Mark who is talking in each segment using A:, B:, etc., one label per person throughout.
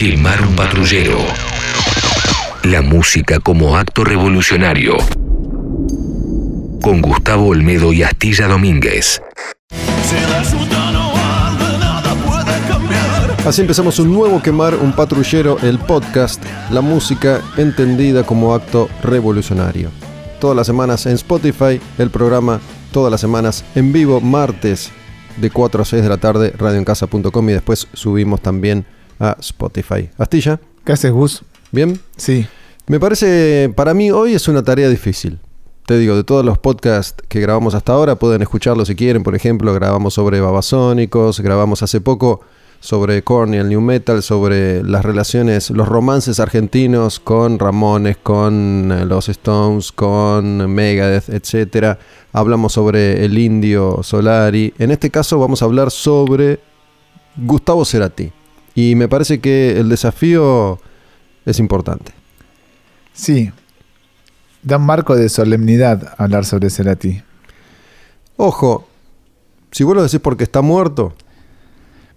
A: Quemar un patrullero. La música como acto revolucionario. Con Gustavo Olmedo y Astilla Domínguez.
B: Así empezamos un nuevo Quemar un Patrullero, el podcast, la música entendida como acto revolucionario. Todas las semanas en Spotify, el programa todas las semanas en vivo, martes de 4 a 6 de la tarde, radioencasa.com y después subimos también a Spotify. Astilla,
C: ¿Qué haces, Gus?
B: ¿bien?
C: Sí.
B: Me parece, para mí hoy es una tarea difícil. Te digo, de todos los podcasts que grabamos hasta ahora, pueden escucharlo si quieren. Por ejemplo, grabamos sobre babasónicos, grabamos hace poco sobre Korn y el New Metal, sobre las relaciones, los romances argentinos con Ramones, con eh, los Stones, con Megadeth, etcétera. Hablamos sobre el indio Solari. En este caso vamos a hablar sobre Gustavo Cerati. Y me parece que el desafío es importante.
C: Sí. Da un marco de solemnidad hablar sobre Cerati.
B: Ojo, si vos lo decís porque está muerto,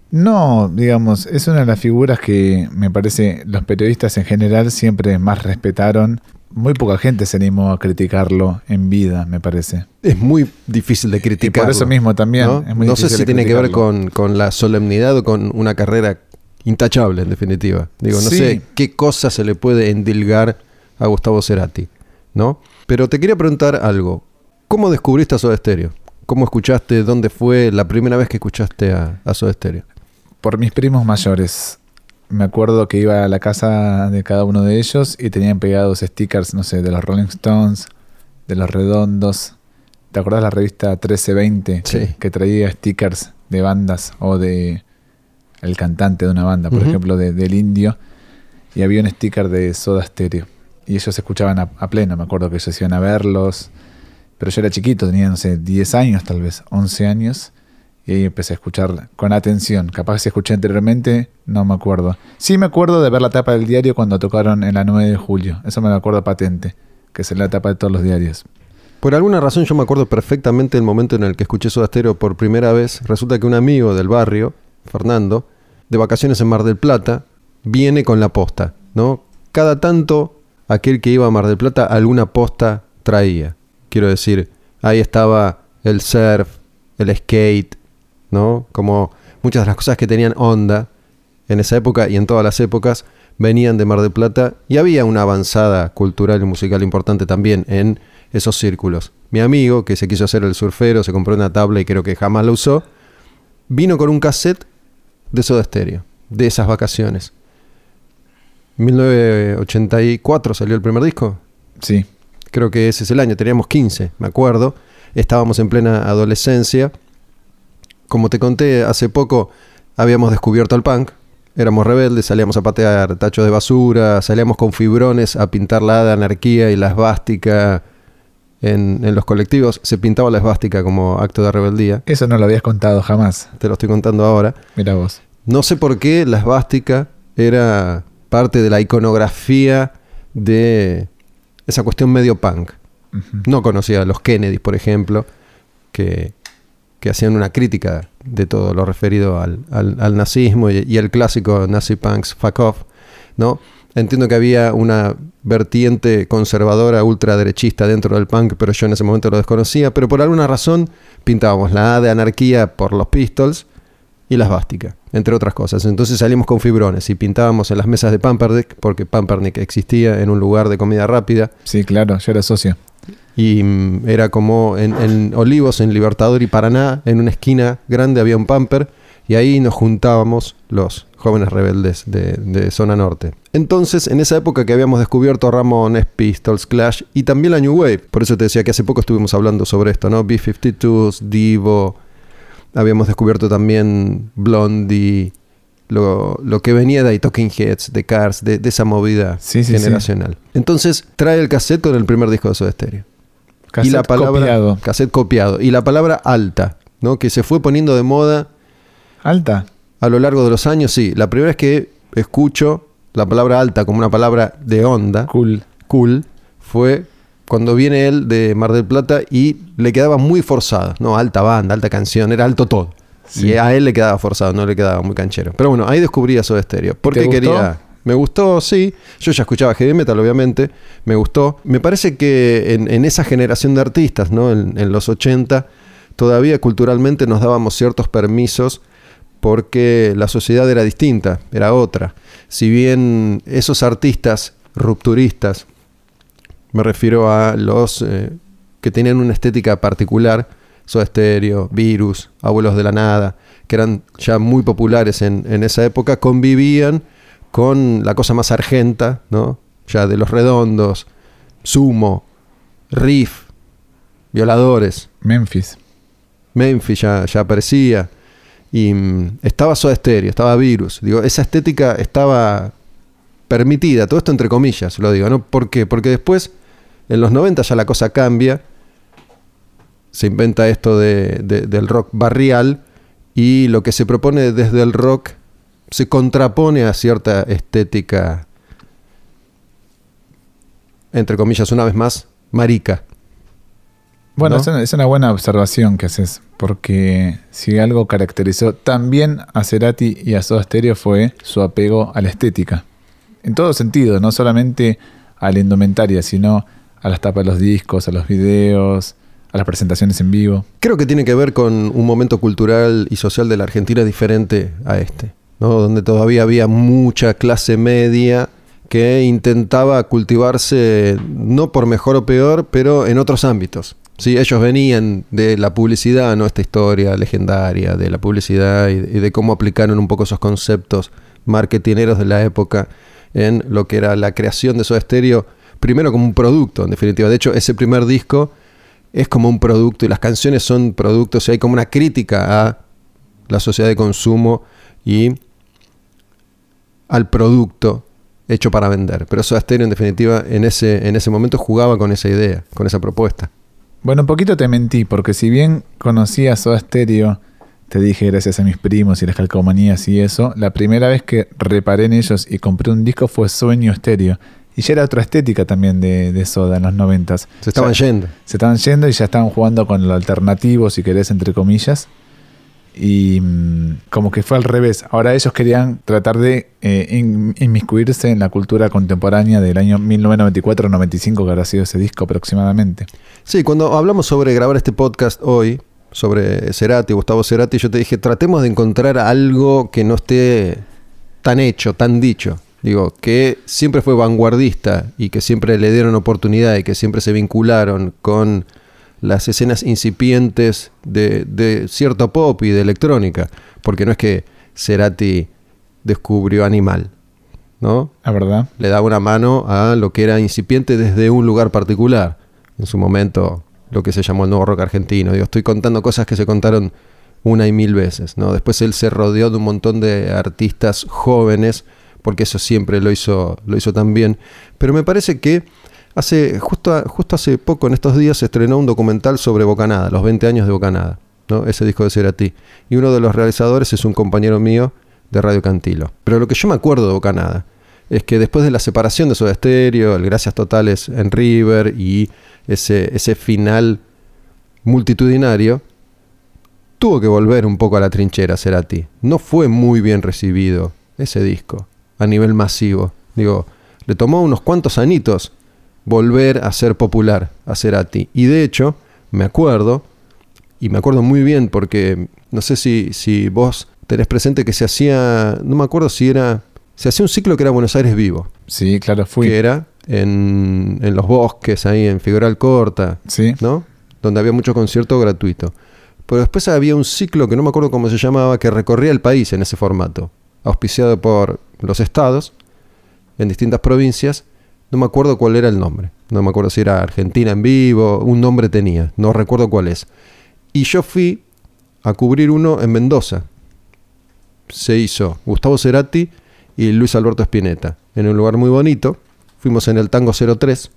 C: No, digamos, es una de las figuras que me parece los periodistas en general siempre más respetaron. Muy poca gente se animó a criticarlo en vida, me parece.
B: es muy difícil de criticar.
C: por eso mismo también.
B: ¿no?
C: es muy
B: No sé si tiene que ver con, con la solemnidad o con una carrera intachable, en definitiva. Digo, no
C: Sí.
B: sé qué cosa se le puede endilgar a Gustavo Cerati, ¿no? Pero te quería preguntar algo. ¿Cómo descubriste a Soda Stereo? ¿Cómo escuchaste? ¿Dónde fue la primera vez que escuchaste a, a Soda Stereo?
C: Por mis primos mayores. Me acuerdo que iba a la casa de cada uno de ellos y tenían pegados stickers, no sé, de los Rolling Stones, de los Redondos. ¿Te acordás la revista 1320?
B: Sí.
C: Que, que traía stickers de bandas o de el cantante de una banda, por ejemplo, de- del Indio. Y había un sticker de Soda Stereo. Y ellos escuchaban a, a pleno, me acuerdo que ellos iban a verlos. Pero yo era chiquito, tenía, no sé, 10 años tal vez, 11 años. Y ahí empecé a escuchar con atención. Capaz si escuché anteriormente, no me acuerdo. Sí me acuerdo de ver la tapa del diario cuando tocaron en la 9 de julio. Eso me lo acuerdo patente. Que es la tapa de todos los diarios.
B: Por alguna razón yo me acuerdo perfectamente el momento en el que escuché Soda Stereo por primera vez. Resulta que un amigo del barrio, Fernando, de vacaciones en Mar del Plata, viene con la posta, ¿no? Cada tanto aquel que iba a Mar del Plata alguna posta traía. Quiero decir, ahí estaba el surf, el skate, ¿no? Como muchas de las cosas que tenían onda en esa época y en todas las épocas venían de Mar del Plata y había una avanzada cultural y musical importante también en esos círculos. Mi amigo, que se quiso hacer el surfero, se compró una tabla y creo que jamás la usó, vino con un cassette de Soda Stereo, de esas vacaciones. 1984 salió el primer disco,
C: Sí.
B: creo que ese es el año, teníamos 15, me acuerdo, estábamos en plena adolescencia. Como te conté hace poco, habíamos descubierto el punk, éramos rebeldes, salíamos a patear tachos de basura, salíamos con fibrones a pintar la anarquía y la esvástica en, en los colectivos. Se pintaba la esvástica como acto de rebeldía,
C: Eso no lo habías contado jamás.
B: te lo estoy contando ahora.
C: Mira vos.
B: No sé por qué la esvástica era parte de la iconografía de esa cuestión medio punk. No conocía a los Kennedys, por ejemplo, que, que hacían una crítica de todo lo referido al, al- al nazismo y, y el clásico Nazi Punks Fuck Off, ¿no? Entiendo que había una vertiente conservadora ultraderechista dentro del punk, pero yo en ese momento lo desconocía, pero por alguna razón pintábamos la A de anarquía por los Pistols y las Bástica, entre otras cosas. Entonces salimos con fibrones y pintábamos en las mesas de Pampernick, porque Pampernick existía en un lugar de comida rápida,
C: Sí, claro, yo era socio.
B: y mm, era como en, en Olivos, en Libertador y Paraná, en una esquina grande había un pamper y ahí nos juntábamos los jóvenes rebeldes de, de zona norte. Entonces, en esa época que habíamos descubierto Ramones, Pistols, Clash y también la New Wave, por eso te decía que hace poco estuvimos hablando sobre esto, ¿no? B-52s, Divo, habíamos descubierto también Blondie, lo, lo que venía de ahí, Talking Heads, de Cars, de, de esa movida
C: Sí, sí, sí.
B: generacional. Entonces, trae el cassette con el primer disco de Soda Stereo y la
C: Cassette
B: palabra
C: copiado.
B: cassette copiado y la palabra alta, ¿no? Que se fue poniendo de moda
C: Alta.
B: A lo largo de los años, sí. La primera vez que escucho la palabra alta como una palabra de onda,
C: Cool.
B: cool, fue cuando viene él de Mar del Plata y le quedaba muy forzada, ¿no? Alta banda, alta canción, era alto todo.
C: Sí.
B: Y a él le quedaba forzado, no le quedaba muy canchero. Pero bueno, ahí descubrí a Soda Stereo. Porque
C: ¿Te gustó?
B: quería. Me gustó, sí. Yo ya escuchaba heavy metal, obviamente. Me gustó. Me parece que en, en esa generación de artistas, ¿no? En, en los 80, todavía culturalmente nos dábamos ciertos permisos porque la sociedad era distinta, era otra. Si bien esos artistas rupturistas, me refiero a los eh, que tenían una estética particular, Soda Stereo, Virus, Abuelos de la Nada, que eran ya muy populares en, en esa época, convivían con la cosa más argenta, ¿no? Ya de los redondos, Sumo, Riff, Violadores,
C: Memphis.
B: Memphis ya, ya aparecía. Y mm, estaba Soda Stereo, estaba Virus. Digo, esa estética estaba permitida, todo esto entre comillas, lo digo, ¿no? ¿Por qué? Porque después, en los 90 ya la cosa cambia. Se inventa esto de- de- del rock barrial. Y lo que se propone desde el rock se contrapone a cierta estética, entre comillas, una vez más, marica.
C: Bueno,
B: ¿No?
C: es, una, es una buena observación que haces, porque si algo caracterizó también a Cerati y a Soda Stereo fue su apego a la estética. En todo sentido, no solamente a la indumentaria, sino a las tapas de los discos, a los videos, a las presentaciones en vivo.
B: Creo que tiene que ver con un momento cultural y social de la Argentina diferente a este, ¿no? donde todavía había mucha clase media que intentaba cultivarse no por mejor o peor, pero en otros ámbitos. Sí, ellos venían de la publicidad, ¿no? Esta historia legendaria de la publicidad y de cómo aplicaron un poco esos conceptos marketineros de la época en lo que era la creación de Soda Stereo, primero como un producto, en definitiva. De hecho, ese primer disco es como un producto y las canciones son productos y hay como una crítica a la sociedad de consumo y al producto hecho para vender. Pero Soda Stereo en definitiva en ese, en ese momento jugaba con esa idea, con esa propuesta.
C: Bueno, un poquito te mentí, porque si bien conocía Soda Stereo, te dije gracias a mis primos y las calcomanías y eso, la primera vez que reparé en ellos y compré un disco fue Sueño Stereo. Y ya era otra estética también de, de Soda en los noventas.
B: Se estaban yendo.
C: Se estaban yendo y ya estaban jugando con lo alternativo, si querés, entre comillas. Y mm, como que fue al revés. Ahora ellos querían tratar de eh, in- inmiscuirse en la cultura contemporánea del año 1994-95, que habrá sido ese disco aproximadamente.
B: Sí, cuando hablamos sobre grabar este podcast hoy, sobre Cerati, Gustavo Cerati, yo te dije, tratemos de encontrar algo que no esté tan hecho, tan dicho. Digo, que siempre fue vanguardista y que siempre le dieron oportunidad y que siempre se vincularon con las escenas incipientes de, de cierto pop y de electrónica. Porque no es que Cerati descubrió Animal, ¿no?
C: La verdad.
B: le daba una mano a lo que era incipiente desde un lugar particular. En su momento, lo que se llamó el nuevo rock argentino. Digo, estoy contando cosas que se contaron una y mil veces. ¿no? Después él se rodeó de un montón de artistas jóvenes, porque eso siempre lo hizo, lo hizo tan bien. Pero me parece que hace, justo, justo hace poco, en estos días, se estrenó un documental sobre Bocanada, los 20 años de Bocanada, ¿no? ese disco de Cerati. Y uno de los realizadores es un compañero mío de Radio Cantilo. Pero lo que yo me acuerdo de Bocanada es que después de la separación de Soda Stereo, el Gracias Totales en River y ese, ese final multitudinario, tuvo que volver un poco a la trinchera Cerati. No fue muy bien recibido ese disco a nivel masivo. Digo, le tomó unos cuantos anitos volver a ser popular a Cerati. Y de hecho, me acuerdo, y me acuerdo muy bien porque no sé si, si vos tenés presente que se hacía, no me acuerdo si era, se hacía un ciclo que era Buenos Aires Vivo,
C: Sí, claro, fui.
B: que era en, en los bosques, ahí en Figueroa Corta,
C: Sí.
B: ¿no? Donde había mucho concierto gratuito. Pero después había un ciclo que no me acuerdo cómo se llamaba, que recorría el país en ese formato, auspiciado por los estados, en distintas provincias. No me acuerdo cuál era el nombre. No me acuerdo si era Argentina en vivo, un nombre tenía, no recuerdo cuál es. Y yo fui a cubrir uno en Mendoza. Se hizo Gustavo Cerati y Luis Alberto Spinetta, en un lugar muy bonito. Fuimos en el Tango 03,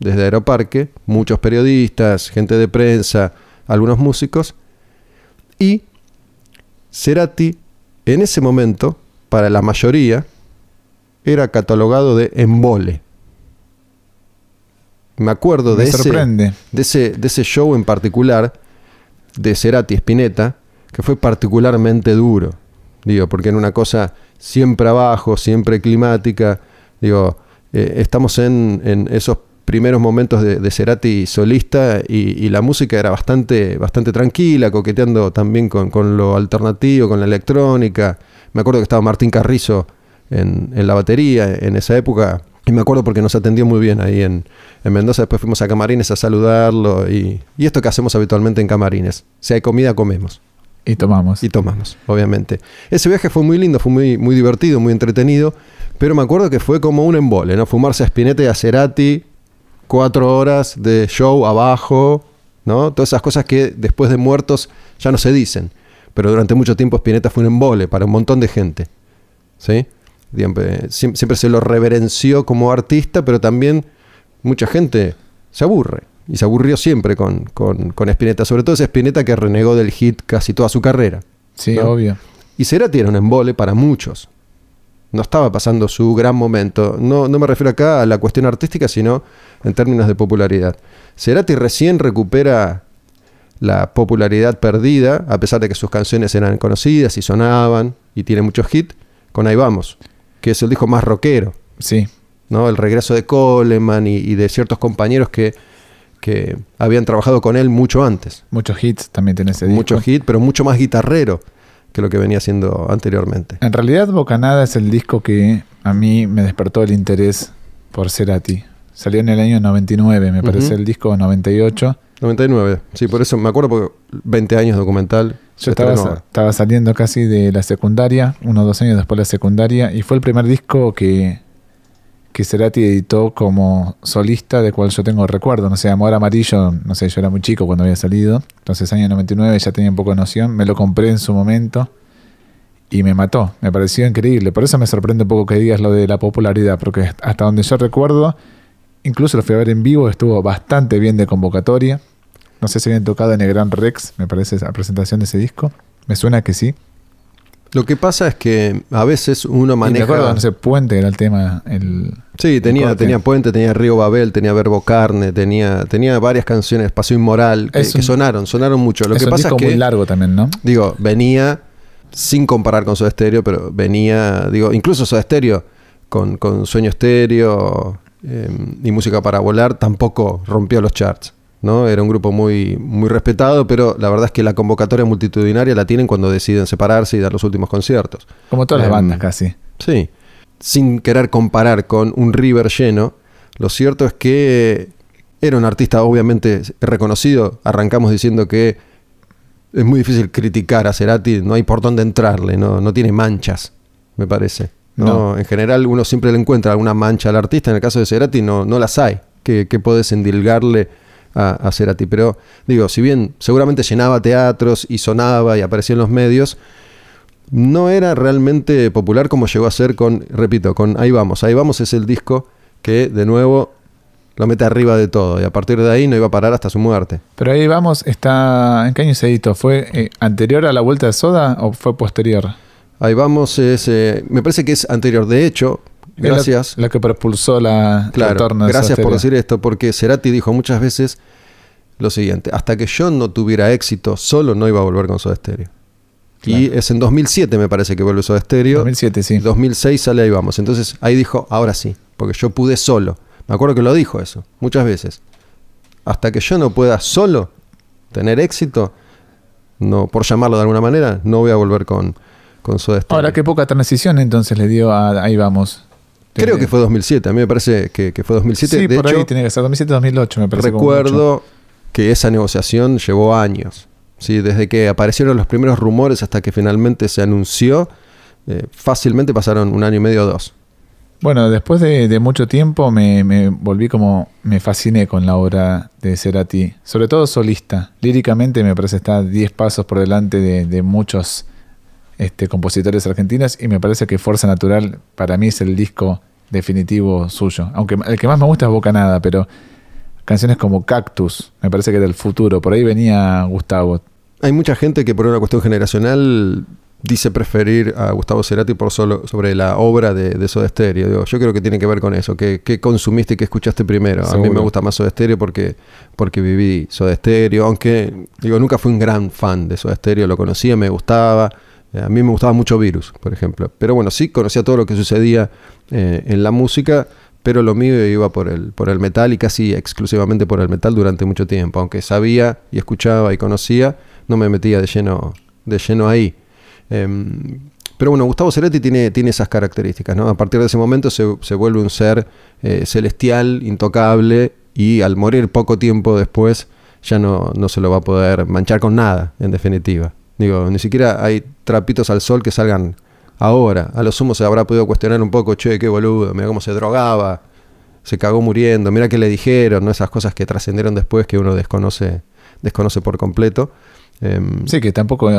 B: desde Aeroparque, muchos periodistas, gente de prensa, algunos músicos. Y Cerati, en ese momento, para la mayoría, era catalogado de embole. Me acuerdo de ese, de ese, de ese show en particular de Cerati Spinetta, que fue particularmente duro. Digo, porque en una cosa siempre abajo, siempre climática. Digo, eh, estamos en, en, esos primeros momentos de, de Cerati solista y, y, la música era bastante, bastante tranquila, coqueteando también con, con, lo alternativo, con la electrónica. Me acuerdo que estaba Martín Carrizo en, en la batería en esa época. Y me acuerdo porque nos atendió muy bien ahí en, en Mendoza. Después fuimos a Camarines a saludarlo. Y, y esto que hacemos habitualmente en Camarines. Si hay comida, comemos.
C: Y tomamos.
B: Y tomamos, obviamente. Ese viaje fue muy lindo, fue muy, muy divertido, muy entretenido. Pero me acuerdo que fue como un embole, ¿no? Fumarse a Spinetta y a Cerati, cuatro horas de show abajo, ¿no? Todas esas cosas que después de muertos ya no se dicen. Pero durante mucho tiempo Spinetta fue un embole para un montón de gente. ¿Sí? Siempre, siempre se lo reverenció como artista, pero también mucha gente se aburre. Y se aburrió siempre con, con, con Spinetta. Sobre todo ese Spinetta que renegó del hit casi toda su carrera.
C: Sí, ¿no? obvio.
B: Y Cerati era un embole para muchos. No estaba pasando su gran momento. No, no me refiero acá a la cuestión artística, sino en términos de popularidad. Cerati recién recupera la popularidad perdida, a pesar de que sus canciones eran conocidas y sonaban y tiene muchos hits, con Ahí Vamos, que es el disco más rockero.
C: Sí.
B: ¿no? El regreso de Coleman y, y de ciertos compañeros que, que, habían trabajado con él mucho antes.
C: Muchos hits también tiene ese disco.
B: Muchos hits, pero mucho más guitarrero que lo que venía haciendo anteriormente.
C: En realidad Bocanada es el disco que a mí me despertó el interés por Cerati. Salió en el año 99, me parece uh -huh. el disco 98.
B: 99, sí, por eso me acuerdo porque 20 años documental.
C: Yo estaba, estaba, saliendo casi de la secundaria, unos dos años después de la secundaria, y fue el primer disco que, que Cerati editó como solista, de cual yo tengo recuerdo. No sé, Amor Amarillo, no sé, yo era muy chico cuando había salido, entonces año 99 ya tenía un poco de noción, me lo compré en su momento y me mató, me pareció increíble. Por eso me sorprende un poco que digas lo de la popularidad, porque hasta donde yo recuerdo, incluso lo fui a ver en vivo, estuvo bastante bien de convocatoria. No sé si habían tocado en el Gran Rex, me parece, la presentación de ese disco. Me suena que sí.
B: Lo que pasa es que a veces uno maneja.
C: Y me acuerdo, no sé, Puente era el tema. El,
B: sí, tenía, el tenía Puente, tenía Río Babel, tenía Verbo Carne, tenía, tenía varias canciones, Paseo Inmoral, que, un, que sonaron, sonaron mucho. Lo
C: es
B: que
C: un
B: pasa
C: disco
B: es que.
C: muy largo también, ¿no?
B: Digo, venía, sin comparar con Soda Stereo, pero venía, digo, incluso Soda Stereo, con, con Sueño Stereo eh, y Música para Volar, tampoco rompió los charts. ¿No? Era un grupo muy, muy respetado, pero la verdad es que la convocatoria multitudinaria la tienen cuando deciden separarse y dar los últimos conciertos.
C: Como todas las bandas casi.
B: Sí. Sin querer comparar con un River lleno, lo cierto es que era un artista obviamente reconocido. Arrancamos diciendo que es muy difícil criticar a Cerati, no hay por dónde entrarle, no, no tiene manchas, me parece. ¿no? no. En general uno siempre le encuentra alguna mancha al artista, en el caso de Cerati no, no las hay. que, que podés endilgarle? A, a Cerati. Pero digo, si bien seguramente llenaba teatros y sonaba y aparecía en los medios, no era realmente popular como llegó a ser con, repito, con Ahí vamos. Ahí vamos es el disco que de nuevo lo mete arriba de todo y a partir de ahí no iba a parar hasta su muerte.
C: Pero ahí vamos, está ¿en qué año se editó? ¿Fue eh, anterior a la vuelta de Soda o fue posterior?
B: Ahí vamos es, eh, me parece que es anterior. De hecho, Gracias.
C: Lo, que propulsó la
B: claro, Gracias por decir esto, porque Cerati dijo muchas veces lo siguiente: hasta que yo no tuviera éxito solo, no iba a volver con Soda Stereo. Claro. Y es en 2007, me parece que vuelve Soda Stereo.
C: 2007, sí.
B: 2006 sale ahí vamos. Entonces ahí dijo: ahora sí, porque yo pude solo. Me acuerdo que lo dijo eso, muchas veces. Hasta que yo no pueda solo tener éxito, no por llamarlo de alguna manera, no voy a volver con, con Soda Stereo.
C: Ahora, qué poca transición entonces le dio a Ahí vamos.
B: Creo que fue 2007, a mí me parece que, que fue 2007.
C: Sí,
B: de
C: por
B: hecho,
C: ahí tiene que ser 2007-2008, me parece.
B: Recuerdo que esa negociación llevó años. ¿sí? Desde que aparecieron los primeros rumores hasta que finalmente se anunció, eh, fácilmente pasaron un año y medio o dos.
C: Bueno, después de, de mucho tiempo me, me, volví como, me fasciné con la obra de Cerati, sobre todo solista. Líricamente me parece está 10 pasos por delante de, de muchos este, compositores argentinos y me parece que Fuerza Natural para mí es el disco definitivo suyo. Aunque el que más me gusta es Bocanada, pero canciones como Cactus me parece que era el futuro. Por ahí venía Gustavo.
B: Hay mucha gente que por una cuestión generacional dice preferir a Gustavo Cerati por solo sobre la obra de, de Soda Stereo. Digo, yo creo que tiene que ver con eso, que, que consumiste y que escuchaste primero. A mí me gusta más Soda Stereo porque, porque viví Soda Stereo, aunque digo, nunca fui un gran fan de Soda Stereo, lo conocía, me gustaba. Eh, A mí me gustaba mucho Virus, por ejemplo. Pero bueno, sí conocía todo lo que sucedía eh, en la música, pero lo mío iba por el, por el metal y casi exclusivamente por el metal durante mucho tiempo. Aunque sabía y escuchaba y conocía, no me metía de lleno, de lleno ahí. Em, pero bueno, Gustavo Cerati tiene, tiene esas características, ¿no? A partir de ese momento se, se vuelve un ser eh, celestial, intocable, y al morir poco tiempo después ya no, no se lo va a poder manchar con nada, en definitiva. Digo, ni siquiera hay trapitos al sol que salgan ahora. A lo sumo se habrá podido cuestionar un poco, che, qué boludo, mira cómo se drogaba, se cagó muriendo, mira qué le dijeron, ¿no? Esas cosas que trascendieron después que uno desconoce, desconoce por completo. Em,
C: Sí, que tampoco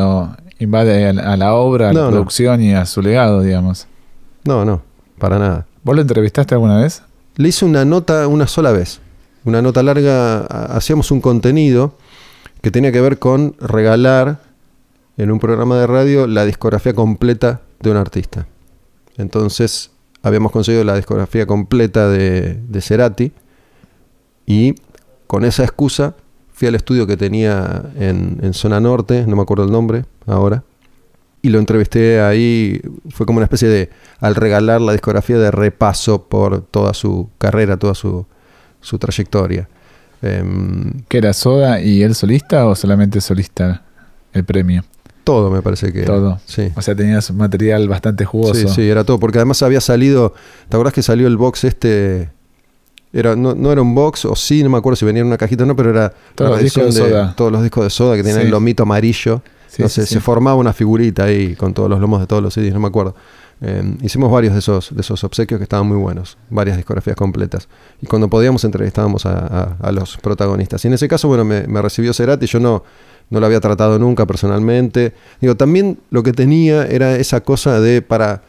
C: invade a la, obra, a
B: No,
C: la
B: no.
C: producción y a su legado, digamos.
B: No, no, para nada.
C: ¿Vos lo entrevistaste alguna vez?
B: Le hice una nota una sola vez. Una nota larga, ha- hacíamos un contenido que tenía que ver con regalar en un programa de radio la discografía completa de un artista. Entonces habíamos conseguido la discografía completa de, de Cerati y con esa excusa fui al estudio que tenía en, zona norte, no me acuerdo el nombre ahora, y lo entrevisté ahí, fue como una especie de, al regalar la discografía de repaso por toda su carrera, toda su, su trayectoria. Em,
C: ¿Que era Soda y él solista o solamente solista el premio?
B: Todo me parece que... era.
C: Todo.
B: Sí.
C: O sea, tenías material bastante jugoso.
B: Sí, sí, era todo, porque además había salido, ¿te acordás que salió el box este? Era, no, no era un box, o sí, no me acuerdo si venía en una cajita o no, pero era
C: Todos los discos de Soda.
B: todos los discos de soda que tenían
C: Sí.
B: el lomito amarillo.
C: Sí, sí.
B: se formaba una figurita ahí con todos los lomos de todos los CDs, no me acuerdo. Eh, hicimos varios de esos, de esos obsequios que estaban muy buenos, varias discografías completas. Y cuando podíamos entrevistábamos a, a- los protagonistas. Y en ese caso, bueno, me, me recibió Cerati, yo no, no lo había tratado nunca personalmente. Digo, también lo que tenía era esa cosa de para,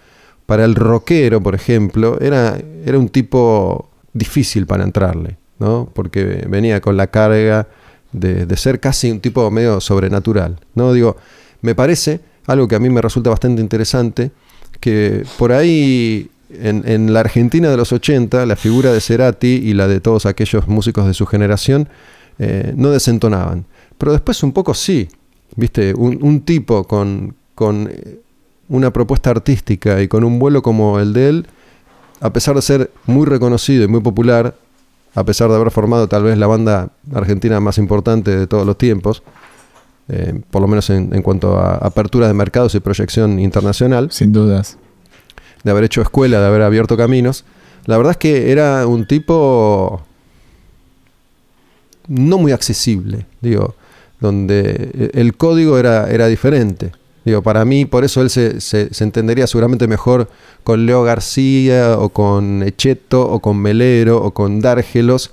B: para el rockero, por ejemplo, era, era un tipo difícil para entrarle, ¿no? Porque venía con la carga de, de ser casi un tipo medio sobrenatural, ¿no? Digo, me parece algo que a mí me resulta bastante interesante, que por ahí en, la Argentina de los 80, la figura de Cerati y la de todos aquellos músicos de su generación eh, no desentonaban. Pero después un poco sí, ¿viste? Un, un tipo con, con eh, una propuesta artística y con un vuelo como el de él, a pesar de ser muy reconocido y muy popular, a pesar de haber formado tal vez la banda argentina más importante de todos los tiempos, eh, por lo menos en, en cuanto a apertura de mercados y proyección internacional,
C: Sin dudas.
B: de haber hecho escuela, de haber abierto caminos, la verdad es que era un tipo no muy accesible, digo, donde el código era, era diferente. Digo, para mí, por eso él se, se- se entendería seguramente mejor con Leo García, o con Echeto, o con Melero, o con Dárgelos,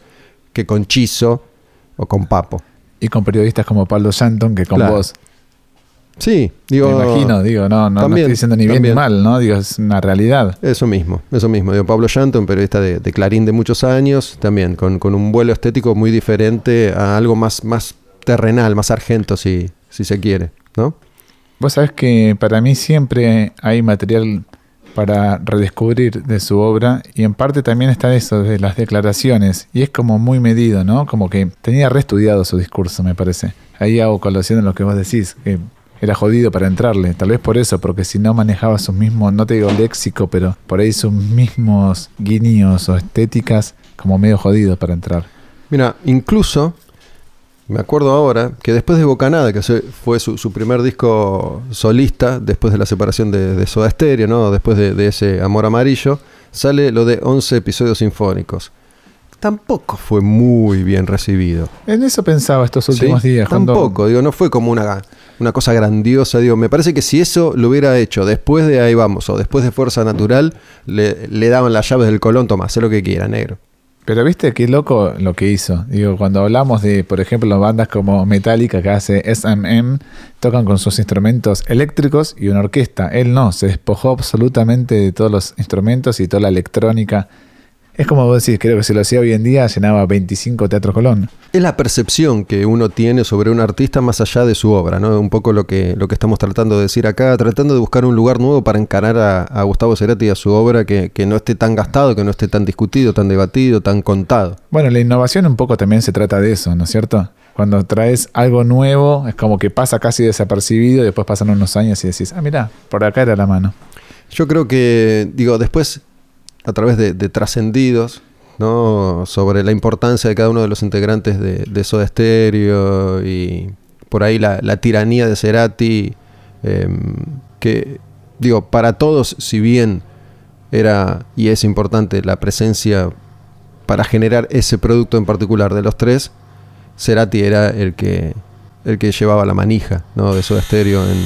B: que con Chizo, o con Papo.
C: Y con periodistas como Pablo Shanton, que con
B: Claro.
C: vos.
B: Sí, digo.
C: Me imagino, digo, no, no, no estoy diciendo ni bien ni mal, ¿no? Digo, es una realidad.
B: Eso mismo, eso mismo. Digo, Pablo Llanto, un periodista de, de Clarín de muchos años, también con, con un vuelo estético muy diferente a algo más, más terrenal, más argento, si, si se quiere, ¿no?
C: Vos sabés que para mí siempre hay material para redescubrir de su obra y en parte también está eso de las declaraciones y es como muy medido, ¿no? Como que tenía reestudiado su discurso, me parece. Ahí hago colación en lo que vos decís, que era jodido para entrarle, tal vez por eso, porque si no manejaba sus mismos, no te digo léxico, pero por ahí sus mismos guiños o estéticas como medio jodidos para entrar.
B: Mira, incluso me acuerdo ahora que después de Bocanada, que fue su, su primer disco solista, después de la separación de, de Soda Stereo, ¿no? después de, de ese Amor Amarillo, sale lo de 11 episodios sinfónicos. Tampoco fue muy bien recibido.
C: En eso pensaba estos últimos
B: Sí,
C: días. cuando-
B: Tampoco, digo, no fue como una, una cosa grandiosa. Digo, me parece que si eso lo hubiera hecho después de Ahí Vamos o después de Fuerza Natural, le, le daban las llaves del Colón, toma, haz lo que quiera, negro.
C: Pero viste qué loco lo que hizo. Digo, cuando hablamos de, por ejemplo, bandas como Metallica que hace SMM, tocan con sus instrumentos eléctricos y una orquesta. Él no, se despojó absolutamente de todos los instrumentos y toda la electrónica Es como vos decís, creo que si lo hacía hoy en día llenaba 25 teatros Colón.
B: Es la percepción que uno tiene sobre un artista más allá de su obra, ¿no? Un poco lo que, lo que estamos tratando de decir acá, tratando de buscar un lugar nuevo para encarar a, a Gustavo Cerati y a su obra que, que no esté tan gastado, que no esté tan discutido, tan debatido, tan contado.
C: Bueno, la innovación un poco también se trata de eso, ¿no es cierto? Cuando traes algo nuevo, es como que pasa casi desapercibido y después pasan unos años y decís, ah, mira, por acá era la mano.
B: Yo creo que, digo, después, a través de, trascendidos, ¿no? Sobre la importancia de cada uno de los integrantes de, de Soda Stereo y por ahí la, tiranía de Cerati, eh, que, digo, para todos, si bien era y es importante la presencia para generar ese producto en particular de los tres, Cerati era el que, el que llevaba la manija ¿no? de Soda Stereo en,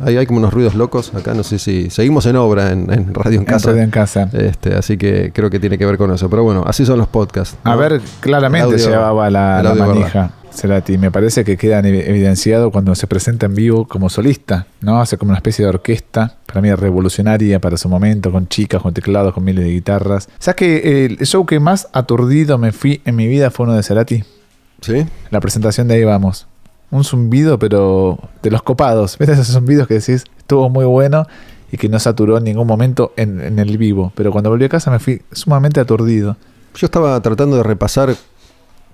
B: hay, hay como unos ruidos locos acá, no sé si seguimos en obra en, en Radio en Casa.
C: En Radio en Casa.
B: Este, así que creo que tiene que ver con eso. Pero bueno, así son los podcasts.
C: A ver, claramente
B: audio-
C: llevaba la, la manija Cerati. Me parece que queda evi- evidenciado cuando se presenta en vivo como solista, ¿no? Hace como una especie de orquesta, para mí revolucionaria para su momento, con chicas, con teclados, con miles de guitarras. ¿Sabes que el show que más aturdido me fui en mi vida fue uno de Cerati?
B: ¿Sí?
C: La presentación de ahí vamos. Un zumbido, pero de los copados. ¿Ves esos zumbidos que decís? Estuvo muy bueno y que no saturó en ningún momento en, en el vivo. Pero cuando volví a casa me fui sumamente aturdido.
B: Yo estaba tratando de repasar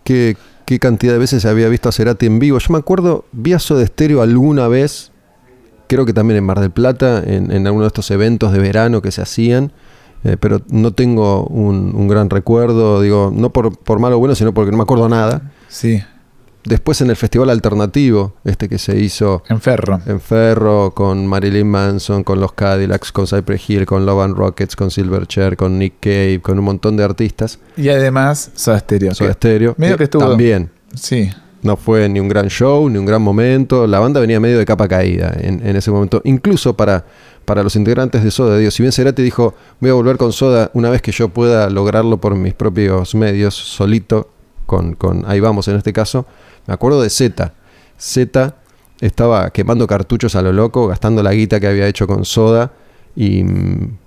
B: qué, qué cantidad de veces había visto a Cerati en vivo. Yo me acuerdo, vi a Soda Stereo alguna vez, creo que también en Mar del Plata, en, en alguno de estos eventos de verano que se hacían, eh, pero no tengo un, un gran recuerdo, digo, no por, por malo o bueno, sino porque no me acuerdo nada.
C: Sí,
B: Después en el festival alternativo, este que se hizo
C: en ferro.
B: en Ferro, con Marilyn Manson, con los Cadillacs, con Cypress Hill, con Love and Rockets, con Silverchair, con Nick Cave, con un montón de artistas.
C: Y además, Soda Stereo.
B: Soda Stereo.
C: medio que estuvo-
B: También.
C: Sí,
B: No fue ni un gran show, ni un gran momento. La banda venía medio de capa caída en, en ese momento. Incluso para, para los integrantes de Soda. Digo, si bien Cerati dijo, voy a volver con Soda una vez que yo pueda lograrlo por mis propios medios, solito, con, con ahí vamos en este caso, me acuerdo de Z. Z estaba quemando cartuchos a lo loco, gastando la guita que había hecho con Soda y mm,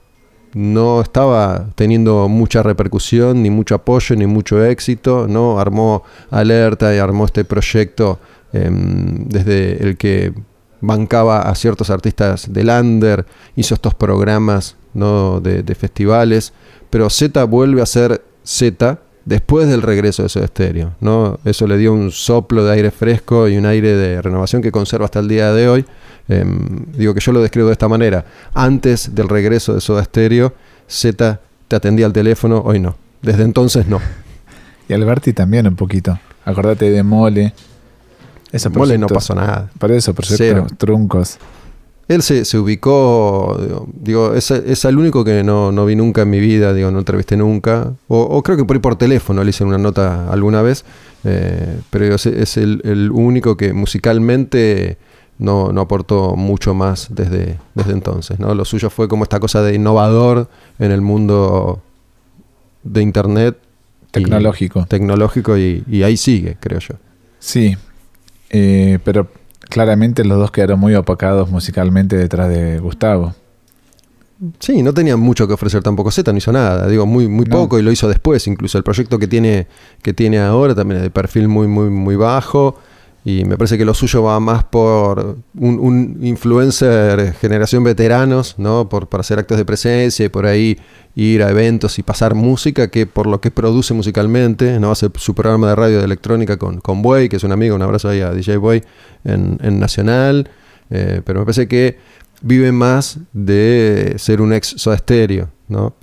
B: no estaba teniendo mucha repercusión, ni mucho apoyo, ni mucho éxito, ¿no? Armó Alerta y armó este proyecto em, desde el que bancaba a ciertos artistas del under, hizo estos programas ¿no? de, de festivales, pero Z vuelve a ser Z después del regreso de Soda Stereo, ¿no? Eso le dio un soplo de aire fresco y un aire de renovación que conserva hasta el día de hoy. Em, digo que yo lo describo de esta manera. Antes del regreso de Soda Stereo, Z te atendía al teléfono, hoy no. Desde entonces no.
C: y Alberti también un poquito. Acordate de Mole. Esos
B: Mole no pasó nada.
C: Por eso, proyectos truncos.
B: Él se, se ubicó, digo, digo, es, es el único que no, no vi nunca en mi vida, digo, no entrevisté nunca. O, o creo que por ahí por teléfono le hice una nota alguna vez, eh, pero digo, es, es el, el único que musicalmente no, no aportó mucho más desde, desde entonces. ¿no? Lo suyo fue como esta cosa de innovador en el mundo de internet. y-
C: Tecnológico.
B: tecnológico y, y ahí sigue, creo yo.
C: Sí, eh, pero claramente los dos quedaron muy opacados musicalmente detrás de Gustavo.
B: Sí, no tenía mucho que ofrecer tampoco. Z no hizo nada, digo, muy, muy
C: No.
B: poco y lo hizo después. Incluso el proyecto que tiene, que tiene ahora también es de perfil muy, muy, muy bajo. Y me parece que lo suyo va más por un, influencer generación veteranos, ¿no? Por, para hacer actos de presencia y por ahí ir a eventos y pasar música que por lo que produce musicalmente, ¿no? Hace su programa de radio de electrónica con, con Buey, que es un amigo, un abrazo ahí a DJ Boy en, Nacional. Eh, pero me parece que vive más de ser un ex Soda ¿no?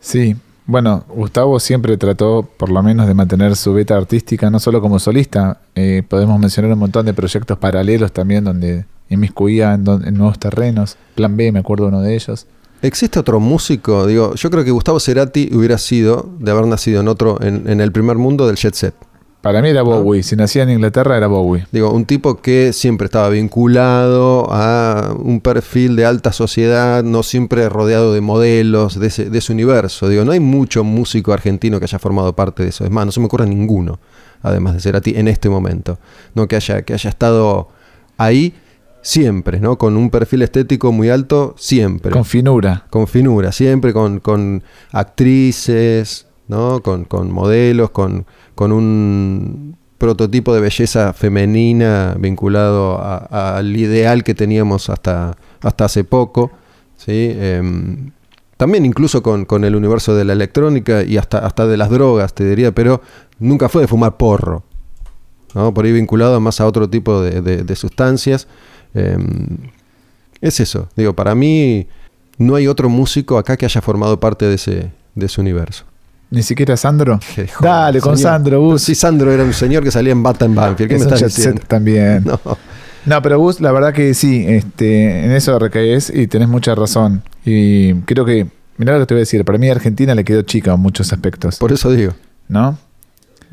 C: Sí, bueno, Gustavo siempre trató por lo menos de mantener su beta artística, no solo como solista, eh, podemos mencionar un montón de proyectos paralelos también donde inmiscuía en, en nuevos terrenos. Plan B, me acuerdo uno de ellos.
B: ¿Existe otro músico? Digo, yo creo que Gustavo Cerati hubiera sido, de haber nacido en otro, en, en el primer mundo del jet set.
C: Para mí era Bowie, si nacía en Inglaterra era Bowie.
B: Digo, un tipo que siempre estaba vinculado a un perfil de alta sociedad, no siempre rodeado de modelos de ese, de ese universo. Digo, no hay mucho músico argentino que haya formado parte de eso. Es más, no se me ocurre ninguno, además de Cerati, en este momento. No que haya, que haya estado ahí siempre, ¿no? Con un perfil estético muy alto, siempre.
C: Con finura.
B: con finura, siempre con, con actrices, ¿no? Con, modelos, con, un prototipo de belleza femenina vinculado al ideal que teníamos hasta, hace poco. Em, también incluso con, el universo de la electrónica y hasta, de las drogas, te diría, pero nunca fue de fumar porro. ¿no? Por ahí vinculado más a otro tipo de sustancias. Em, es eso. Digo, para mí no hay otro músico acá que haya formado parte de ese, de ese universo.
C: Ni siquiera Sandro.
B: Joder,
C: Dale, con
B: señor.
C: Sandro, Bus.
B: Si Sandro era un señor que salía en Bata en Banfield, ¿qué
C: Es
B: me estás diciendo?
C: también.
B: No.
C: No, pero Gus, la verdad que sí, este, en eso recaes y tenés mucha razón. Y creo que, mirá lo que te voy a decir, para mí Argentina le quedó chica en muchos aspectos,
B: Por eso digo.
C: ¿no?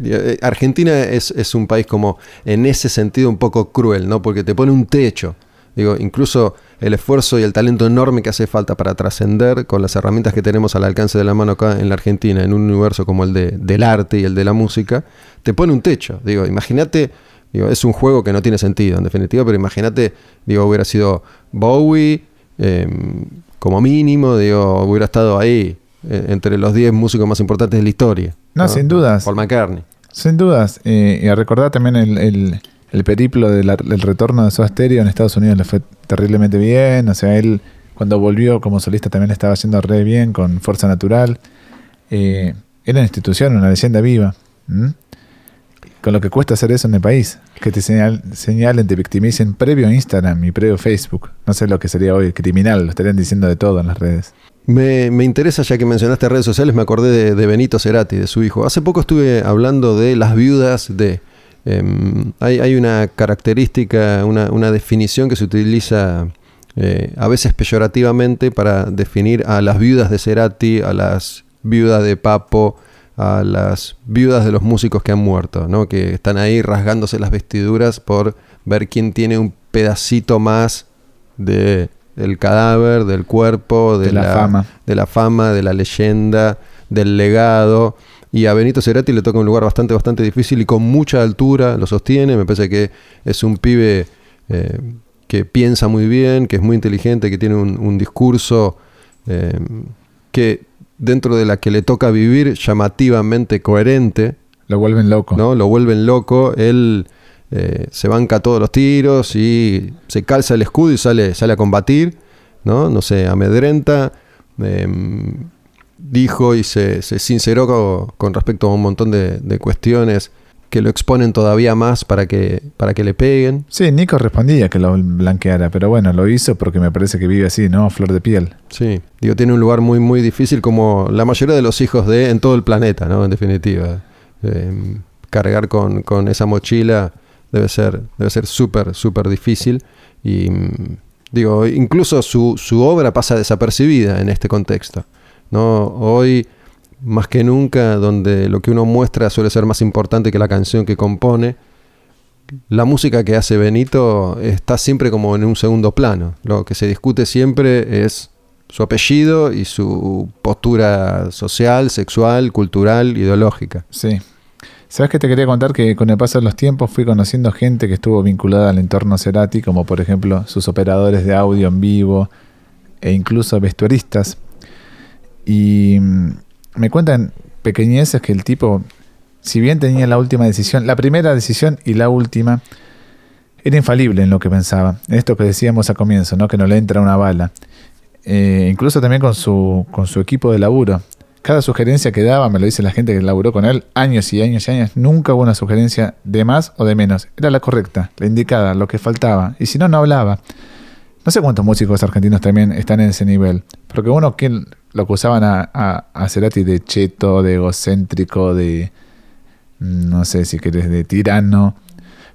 B: Eh, Argentina es, es un país como en ese sentido un poco cruel, ¿no? Porque te pone un techo. Digo, incluso el esfuerzo y el talento enorme que hace falta para trascender con las herramientas que tenemos al alcance de la mano acá en la Argentina, en un universo como el de, del arte y el de la música, te pone un techo. Digo, imagínate, digo, es un juego que no tiene sentido en definitiva, pero imagínate, digo, hubiera sido Bowie, eh, como mínimo, digo, hubiera estado ahí, eh, entre los 10 músicos más importantes de la historia.
C: No, sin dudas.
B: Paul McCartney.
C: Sin dudas. Eh, y a recordar también el, el- el periplo del retorno de Soda Stereo en Estados Unidos le fue terriblemente bien. O sea, él cuando volvió como solista también le estaba haciendo re bien con Fuerza Natural. Eh, era una institución, una leyenda viva. Con lo que cuesta hacer eso en el país. Que te señal- señalen, te victimicen previo Instagram y previo Facebook. No sé lo que sería hoy, criminal. Lo estarían diciendo de todo en las redes.
B: Me, me interesa, ya que mencionaste redes sociales, me acordé de, de Benito Cerati, de su hijo. Hace poco estuve hablando de las viudas de... em, hay, hay una característica, una, una definición que se utiliza eh, a veces peyorativamente para definir a las viudas de Cerati, a las viudas de Papo, a las viudas de los músicos que han muerto, ¿no? que están ahí rasgándose las vestiduras por ver quién tiene un pedacito más de el cadáver, del cuerpo, de,
C: De la fama.
B: de la fama, de la leyenda, del legado. Y a Benito Cerati le toca un lugar bastante, bastante difícil y con mucha altura lo sostiene. Me parece que es un pibe eh, que piensa muy bien, que es muy inteligente, que tiene un, un discurso eh, que dentro de la que le toca vivir llamativamente coherente.
C: Lo vuelven loco.
B: ¿no? Lo vuelven loco, él eh, se banca todos los tiros y se calza el escudo y sale, sale a combatir, ¿no? No se amedrenta, em, dijo y se, se sinceró co- con, respecto a un montón de, de cuestiones que lo exponen todavía más para que, para que le peguen.
C: Sí, Nico respondía que lo blanqueara, pero bueno, lo hizo porque me parece que vive así, ¿no? A flor de piel.
B: Sí, digo, tiene un lugar muy, muy difícil como la mayoría de los hijos de en todo el planeta, ¿no? En definitiva. Em, cargar con, con esa mochila debe ser debe ser súper, súper difícil. Y mm, digo, incluso su, su obra pasa desapercibida en este contexto. ¿No? Hoy, más que nunca, donde lo que uno muestra suele ser más importante que la canción que compone, la música que hace Benito está siempre como en un segundo plano. Lo que se discute siempre es su apellido y su postura social, sexual, cultural, ideológica.
C: Sí. ¿Sabes qué te quería contar? Que con el paso de los tiempos fui conociendo gente que estuvo vinculada al entorno Cerati, como por ejemplo sus operadores de audio en vivo e incluso vestuaristas. Y mm, me cuentan pequeñeces que el tipo, si bien tenía la última decisión, la primera decisión y la última, era infalible en lo que pensaba. Esto que decíamos a comienzo, ¿no? Que no le entra una bala. Eh, incluso también con su, con su equipo de laburo. Cada sugerencia que daba, me lo dice la gente que laburó con él, años y años y años, nunca hubo una sugerencia de más o de menos. Era la correcta, la indicada, lo que faltaba. Y si no, no hablaba. No sé cuántos músicos argentinos también están en ese nivel. Porque uno que lo acusaban a, a, a Cerati de cheto, de egocéntrico, de. no sé si querés, de tirano.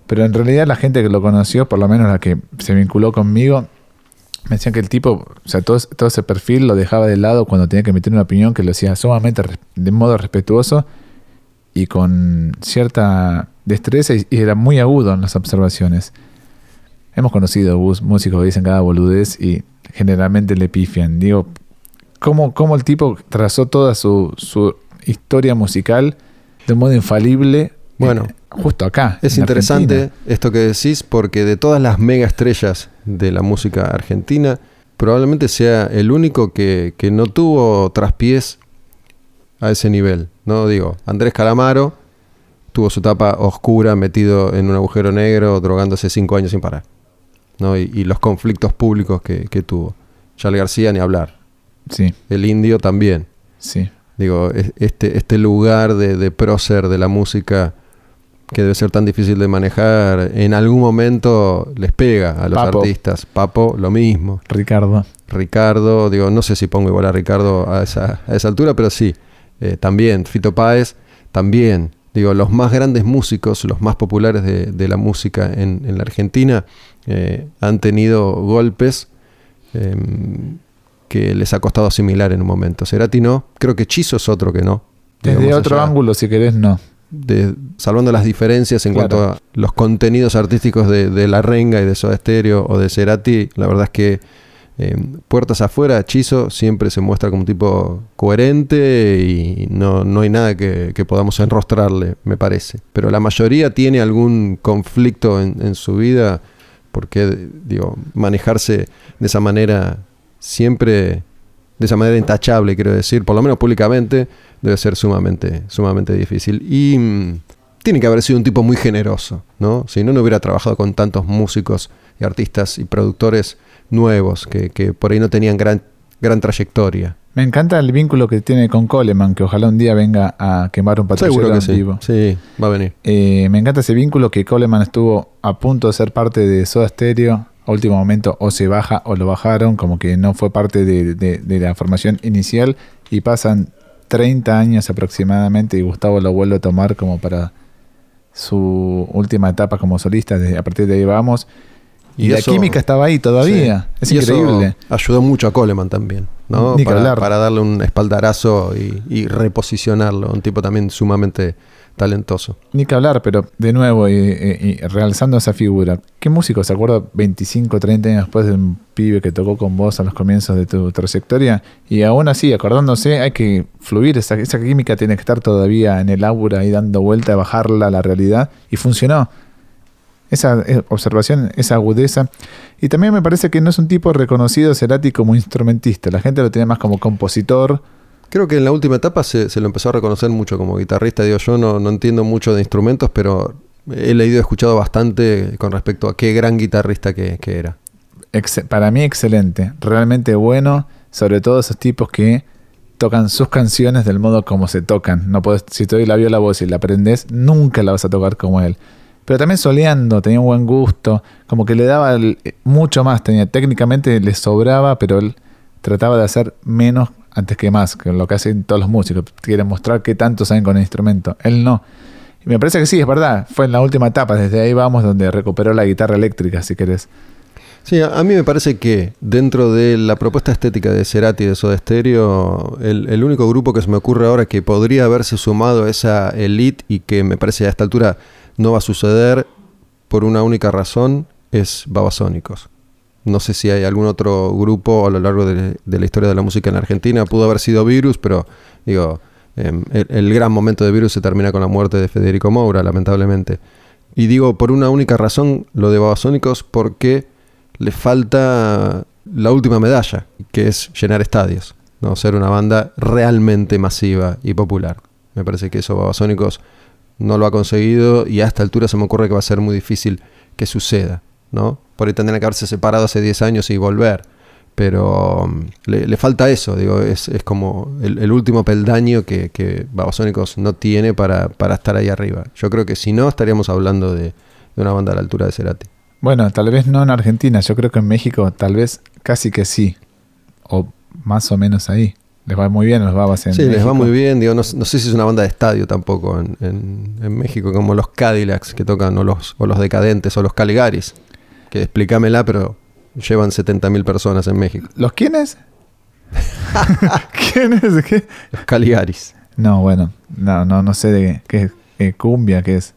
C: Pero en realidad la gente que lo conoció, por lo menos la que se vinculó conmigo, me decían que el tipo, o sea, todo, ese perfil lo dejaba de lado cuando tenía que emitir una opinión que lo hacía sumamente de modo respetuoso y con cierta destreza y era muy agudo en las observaciones. Hemos conocido músicos que dicen cada boludez y generalmente le pifian. Digo, ¿cómo, cómo el tipo trazó toda su, su historia musical de modo infalible?
B: Bueno,
C: eh, justo acá.
B: Es interesante
C: Argentina?
B: esto que decís porque de todas las mega estrellas de la música argentina, probablemente sea el único que, que no tuvo traspiés a ese nivel. No digo, Andrés Calamaro tuvo su etapa oscura, metido en un agujero negro, drogándose cinco años sin parar. ¿No? Y, y los conflictos públicos que, que tuvo. Charlie García, ni hablar.
C: Sí,
B: El indio también.
C: sí.
B: Digo, es- este, este lugar de, de prócer de la música que debe ser tan difícil de manejar, en algún momento les pega a los
C: Papo.
B: artistas. Papo, lo mismo.
C: Ricardo.
B: Ricardo, digo, no sé si pongo igual a Ricardo a esa, a esa altura, pero sí, eh, también, Fito Páez, también, digo, los más grandes músicos, los más populares de, de la música en, en la Argentina, eh, han tenido golpes em, que les ha costado asimilar en un momento. Cerati no, creo que Chizo es otro que no.
C: Desde otro
B: allá
C: ángulo, si querés, no.
B: de- salvando las diferencias en
C: Claro.
B: cuanto a los contenidos artísticos de, de La Renga y de Soda Stereo o de Cerati, la verdad es que eh, puertas afuera, Chizo siempre se muestra como un tipo coherente y no, no hay nada que, que podamos enrostrarle, me parece. Pero la mayoría tiene algún conflicto en, en su vida porque, digo, manejarse de esa manera siempre de esa manera intachable, quiero decir, por lo menos públicamente, debe ser sumamente, sumamente difícil. Y mm, tiene que haber sido un tipo muy generoso, ¿no? Si no, no hubiera trabajado con tantos músicos y artistas y productores nuevos que, que por ahí no tenían gran, gran trayectoria.
C: Me encanta el vínculo que tiene con Coleman, que ojalá un día venga a quemar un patrullero
B: Seguro que sí.
C: vivo.
B: Sí, va a venir.
C: Eh, me encanta ese vínculo que Coleman estuvo a punto de ser parte de Soda Stereo. A último momento o se baja o lo bajaron, como que no fue parte de, de- de la formación inicial. Y pasan 30 años aproximadamente y Gustavo lo vuelve a tomar como para su última etapa como solista. Desde, a partir de ahí vamos. Y,
B: Y
C: la química estaba ahí todavía.
B: Sí.
C: Es
B: Y eso
C: increíble.
B: ayudó mucho a Coleman también, ¿no? Para,
C: hablar.
B: para darle un espaldarazo y, y reposicionarlo. Un tipo también sumamente talentoso.
C: Ni que hablar, pero de nuevo, y, y- y realzando esa figura, ¿qué músico se acuerda 25, 30 años después de un pibe que tocó con vos a los comienzos de tu trayectoria? Y aún así, acordándose, hay que fluir, esa, esa química tiene que estar todavía en el aura ahí dando vuelta, bajarla a la realidad, y funcionó. Esa eh, observación, esa agudeza. Y también me parece que no es un tipo reconocido Cerati como instrumentista. La gente lo tiene más como compositor.
B: Creo que en la última etapa se, se lo empezó a reconocer mucho como guitarrista. Digo, yo no, no entiendo mucho de instrumentos, pero he leído y escuchado bastante con respecto a qué gran guitarrista que, que era.
C: Para mí excelente, realmente bueno, sobre todo esos tipos que tocan sus canciones del modo como se tocan. No puedes, si te doy la viola voz y la aprendes, nunca la vas a tocar como él. Pero también soleando, tenía un buen gusto, como que le daba el- mucho más, tenía técnicamente le sobraba, pero él trataba de hacer menos antes que más, que lo que hacen todos los músicos, quieren mostrar qué tanto saben con el instrumento. Él no. Y me parece que sí, es verdad, fue en la última etapa, desde ahí vamos donde recuperó la guitarra eléctrica, si querés.
B: Sí, a, mí me parece que dentro de la propuesta estética de Cerati de Soda Stereo, el, el único grupo que se me ocurre ahora que podría haberse sumado a esa elite y que me parece a esta altura no va a suceder por una única razón es Babasónicos. No sé si hay algún otro grupo a lo largo de, la historia de la música en Argentina. Pudo haber sido Virus, pero digo, em, el, el gran momento de Virus se termina con la muerte de Federico Moura, lamentablemente. Y digo por una única razón lo de Babasónicos porque le falta la última medalla, que es llenar estadios, no ser una banda realmente masiva y popular. Me parece que eso Babasónicos no lo ha conseguido y a esta altura se me ocurre que va a ser muy difícil que suceda, ¿no? Por ahí tendrían que haberse separado hace 10 años y volver, pero um, le, falta eso, digo, es, es como el, el último peldaño que, que Babasónicos no tiene para, para estar ahí arriba. Yo creo que si no, estaríamos hablando de, de una banda a la altura de Cerati.
C: Bueno, tal vez no en Argentina, yo creo que en México tal vez casi que sí, o más o menos ahí. Les va muy bien a los babas en
B: Sí, les va muy bien. Digo, no, no sé si es una banda de estadio tampoco en, en- en México, como los Cadillacs que tocan, o los, o los Decadentes, o los Caligaris. Que explícamela, pero llevan 70.000 personas en México.
C: ¿Los quiénes? ¿Quiénes? ¿Qué?
B: Los Caligaris.
C: No, bueno, no, no, no sé de qué es eh, cumbia, qué es.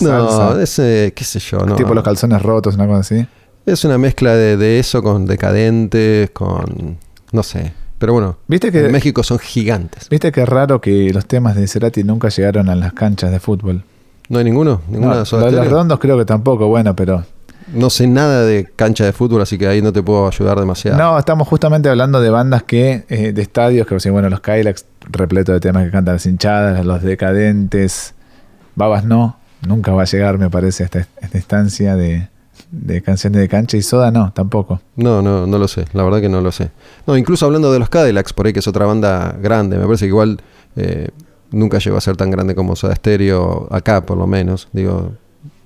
B: No,
C: Salsa.
B: ese, qué sé yo, no.
C: Tipo los calzones rotos, una cosa así.
B: Es una mezcla de, de eso con Decadentes, con. No sé. Pero bueno,
C: ¿Viste que,
B: en México son gigantes.
C: ¿Viste que es raro que los temas de Cerati nunca llegaron a las canchas de fútbol?
B: ¿No hay ninguno? ¿Ninguna
C: No, los, redondos creo que tampoco, bueno, pero
B: no sé nada de cancha de fútbol, así que ahí no te puedo ayudar demasiado.
C: No, estamos justamente hablando de bandas que, eh, de estadios, que bueno, los Kylax, repleto de temas que cantan las hinchadas, los decadentes, Babas no, nunca va a llegar, me parece, a esta, esta instancia de, de canciones de cancha y soda no, tampoco.
B: No, no, no lo sé, la verdad que no lo sé. No, incluso hablando de los Cadillacs, por ahí que es otra banda grande, me parece que igual eh, nunca llegó a ser tan grande como Soda Stereo, acá por lo menos, digo,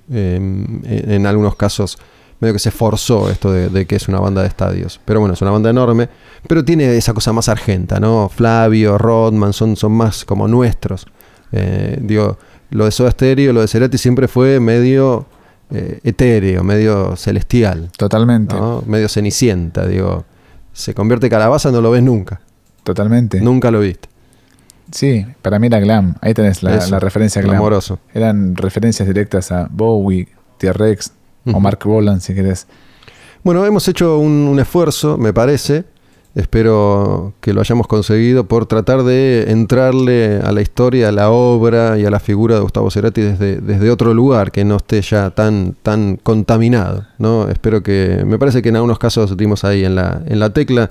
B: em, en algunos casos medio que se forzó esto de, que es una banda de estadios. Pero bueno, es una banda enorme, pero tiene esa cosa más argenta, ¿no? Flavio, Rodman, son, son más como nuestros. Eh, digo, lo de Soda Stereo, lo de Cerati siempre fue medio eh, etéreo, medio celestial.
C: Totalmente.
B: Medio cenicienta, digo. Se convierte calabaza, no lo ves nunca.
C: Totalmente.
B: Nunca lo viste.
C: Sí, para mí era glam. Ahí tenés la, referencia glam.
B: Amoroso.
C: Eran referencias directas a Bowie, T-Rex o Mark Bolan, si querés.
B: Bueno, hemos hecho un esfuerzo, me parece, Espero que lo hayamos conseguido por tratar de entrarle a la historia, a la obra y a la figura de Gustavo Cerati desde, desde otro lugar, que no esté ya tan, tan contaminado. ¿no? Espero que. Me parece que en algunos casos dimos ahí en la, en la tecla.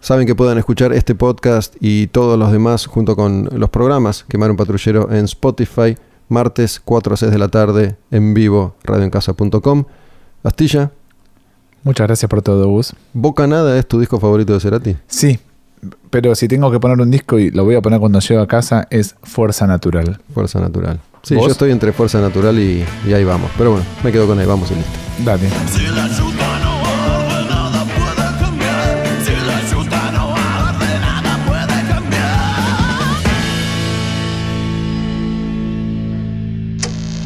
B: Saben que puedan escuchar este podcast y todos los demás junto con los programas Quemar un Patrullero en Spotify, martes 4 a 6 de la tarde en vivo, radioencasa.com. Astilla,
C: Muchas gracias por todo, Bus.
B: ¿Boca Nada es tu disco favorito de Cerati?
C: Sí, pero si tengo que poner un disco y lo voy a poner cuando llego a casa, es Fuerza Natural.
B: Fuerza Natural. Sí, yo estoy entre Fuerza Natural y, ahí vamos. Pero bueno, me quedo con ahí, vamos y listo.
C: Dale.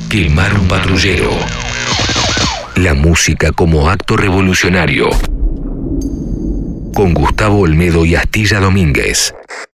A: Quemar un patrullero. La música como acto revolucionario. Con Gustavo Olmedo y Astilla Domínguez.